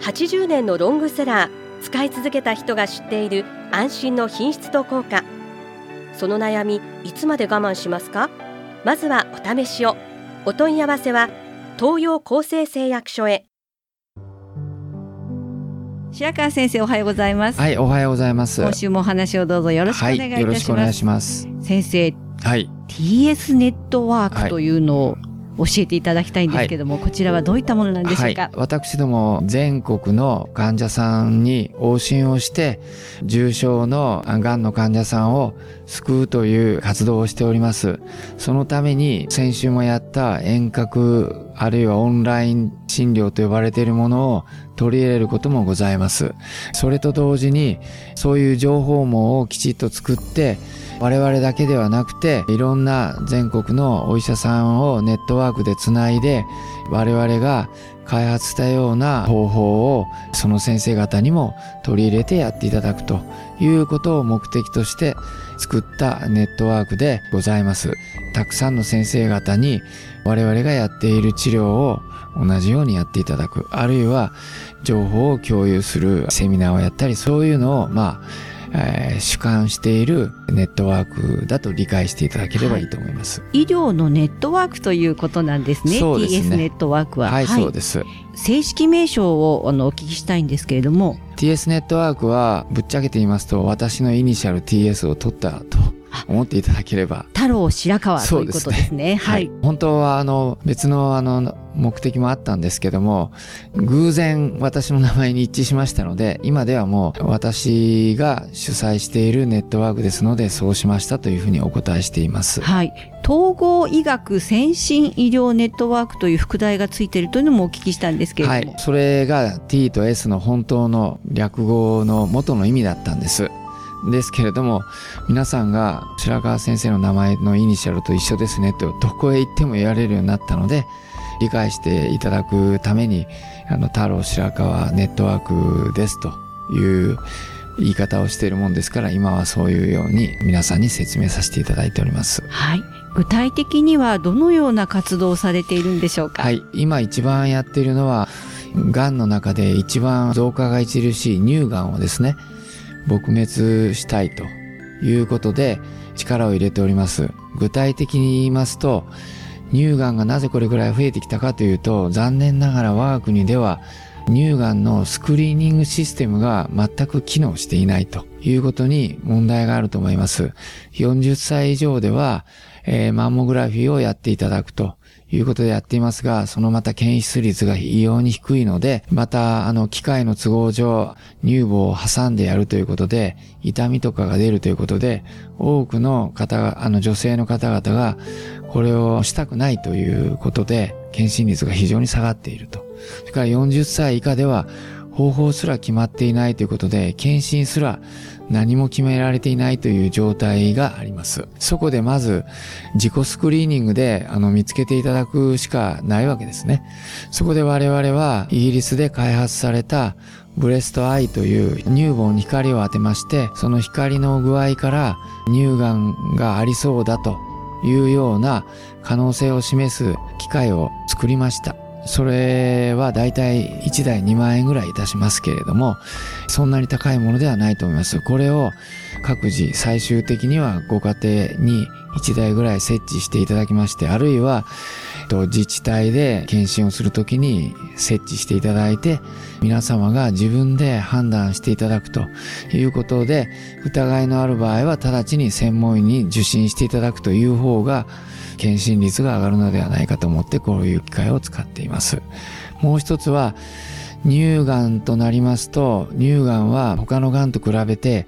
80年のロングセラー使い続けた人が知っている安心の品質と効果。その悩みいつまで我慢しますか？まずはお試しを。お問い合わせは東洋厚生製薬所へ。白川先生おはようございます、はい、おはようございます。今週もお話をどうぞよろしくお願いいたします、しくお願いします。先生はい、TS ネットワークというのを教えていただきたいんですけども、こちらはどういったものなんでしょうか、はい、私ども全国の患者さんに往診をして重症のがんの患者さんを救うという活動をしております。そのために先週もやった遠隔あるいはオンライン診療と呼ばれているものを取り入れることもございます。それと同時にそういう情報網をきちっと作って我々だけではなくていろんな全国のお医者さんをネットワークでつないで我々が開発したような方法をその先生方にも取り入れてやっていただくと。いうことを目的として作ったネットワークでございます。たくさんの先生方に我々がやっている治療を同じようにやっていただくあるいは情報を共有するセミナーをやったりそういうのをまあえー主管しているネットワークだと理解していただければいいと思います。医療のネットワークということなんですねそうですね。TS ネットワークは。はい、そうです。正式名称をあのお聞きしたいんですけれども。TS ネットワークはぶっちゃけて言いますと私のイニシャル TS を取ったと思っていただければ。太郎白川ということですね。ははい。い、本当はあの別のあの目的もあったんですけども偶然私の名前に一致しましたので今ではもう私が主催しているネットワークですのでそうしましたというふうにお答えしています。はい、統合医学先進医療ネットワークという副題がついているというのもお聞きしたんですけれども、はい、それが T と S の本当の略語の元の意味だったんです。ですけれども皆さんが白川先生の名前のイニシャルと一緒ですねとどこへ行っても言われるようになったので理解していただくためにあの太郎白川ネットワークですという言い方をしているもんですから今はそういうように皆さんに説明させていただいております。はい、具体的にはどのような活動をされているんでしょうか？はい、今一番やっているのは、がんの中で一番増加が著しい乳がんをですね、撲滅したいということで力を入れております。具体的に言いますと、乳がんがなぜこれぐらい増えてきたかというと、残念ながら我が国では乳がんのスクリーニングシステムが全く機能していないということに問題があると思います。40歳以上では、えーマンモグラフィーをやっていただくということでやっていますが、そのまた検出率が異様に低いので、また、あの、機械の都合上、乳房を挟んでやるということで、痛みとかが出るということで、多くの方が、あの、女性の方々が、これをしたくないということで、検診率が非常に下がっていると。それから40歳以下では、方法すら決まっていないということで、検診すら何も決められていないという状態があります。そこでまず、自己スクリーニングであの見つけていただくしかないわけですね。そこで我々はイギリスで開発されたブレストアイという乳房に光を当てまして、その光の具合から乳がんがありそうだというような可能性を示す機械を作りました。それはだいたい1台2万円ぐらいいたしますけれども、そんなに高いものではないと思います。これを各自最終的にはご家庭に1台ぐらい設置していただきまして、あるいはと自治体で検診をするときに設置していただいて、皆様が自分で判断していただくということで、疑いのある場合は直ちに専門医に受診していただくという方が、検診率が上がるのではないかと思ってこういう機械を使っています。もう一つは乳がんとなりますと乳がんは他のがんと比べて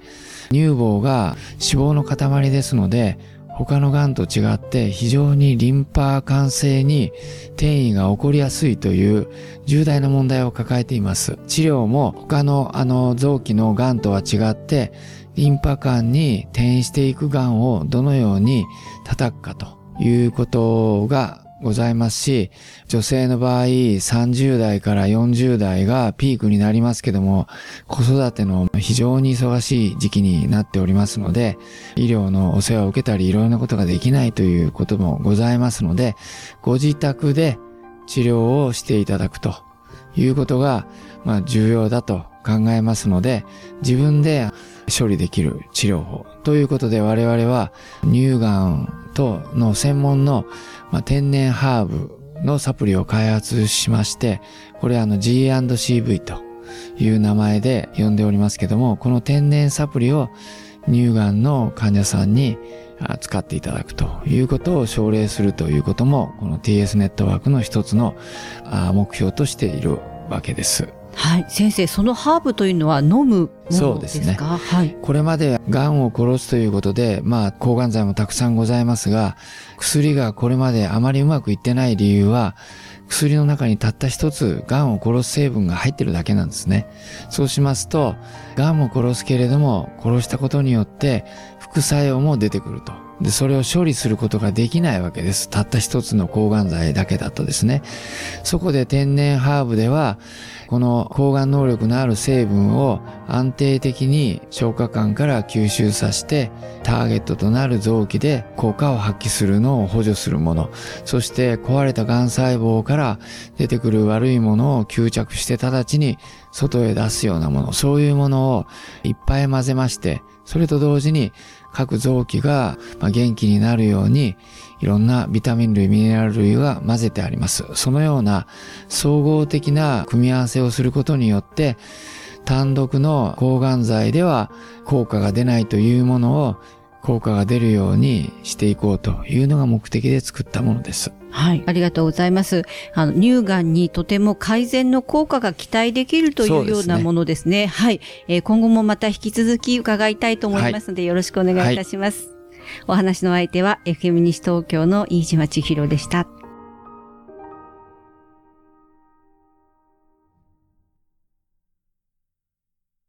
乳房が脂肪の塊ですので他のがんと違って非常にリンパ管性に転移が起こりやすいという重大な問題を抱えています。治療も他のあの臓器のがんとは違ってリンパ管に転移していく癌をどのように叩くかということがございますし、女性の場合30代から40代がピークになりますけども、子育ての非常に忙しい時期になっておりますので、医療のお世話を受けたりいろいろなことができないということもございますので、ご自宅で治療をしていただくということが、まあ、重要だと考えますので、自分で処理できる治療法ということで我々は乳がんとの専門の、ま、天然ハーブのサプリを開発しまして、これあの G&CV という名前で呼んでおりますけども、この天然サプリを乳がんの患者さんに使っていただくということを奨励するということも、この TS ネットワークの一つの目標としているわけです。はい、先生そのハーブというのは飲むものですか？そうですねはい、これまで癌を殺すということで、まあ、抗がん剤もたくさんございますが、薬がこれまであまりうまくいってない理由は、薬の中にたった一つ癌を殺す成分が入ってるだけなんですね。そうしますと、癌を殺すけれども、殺したことによって副作用も出てくると。で、それを処理することができないわけです。たった一つの抗がん剤だけだとですね。そこで天然ハーブでは、この抗がん能力のある成分を安定的に消化管から吸収させて、ターゲットとなる臓器で効果を発揮するのを補助するもの。そして壊れた癌細胞から出てくる悪いものを吸着して直ちに外へ出すようなもの。そういうものをいっぱい混ぜまして、それと同時に各臓器が元気になるようにいろんなビタミン類、ミネラル類が混ぜてあります。そのような総合的な組み合わせをすることによって単独の抗がん剤では効果が出ないというものを効果が出るようにしていこうというのが目的で作ったものです。はい、ありがとうございます。あの乳がんにとても改善の効果が期待できるというようなものですね。すねはい、えー、今後もまた引き続き伺いたいと思いますので、はい、よろしくお願いいたします。はい、お話の相手は FM 西東京の飯島千尋でした。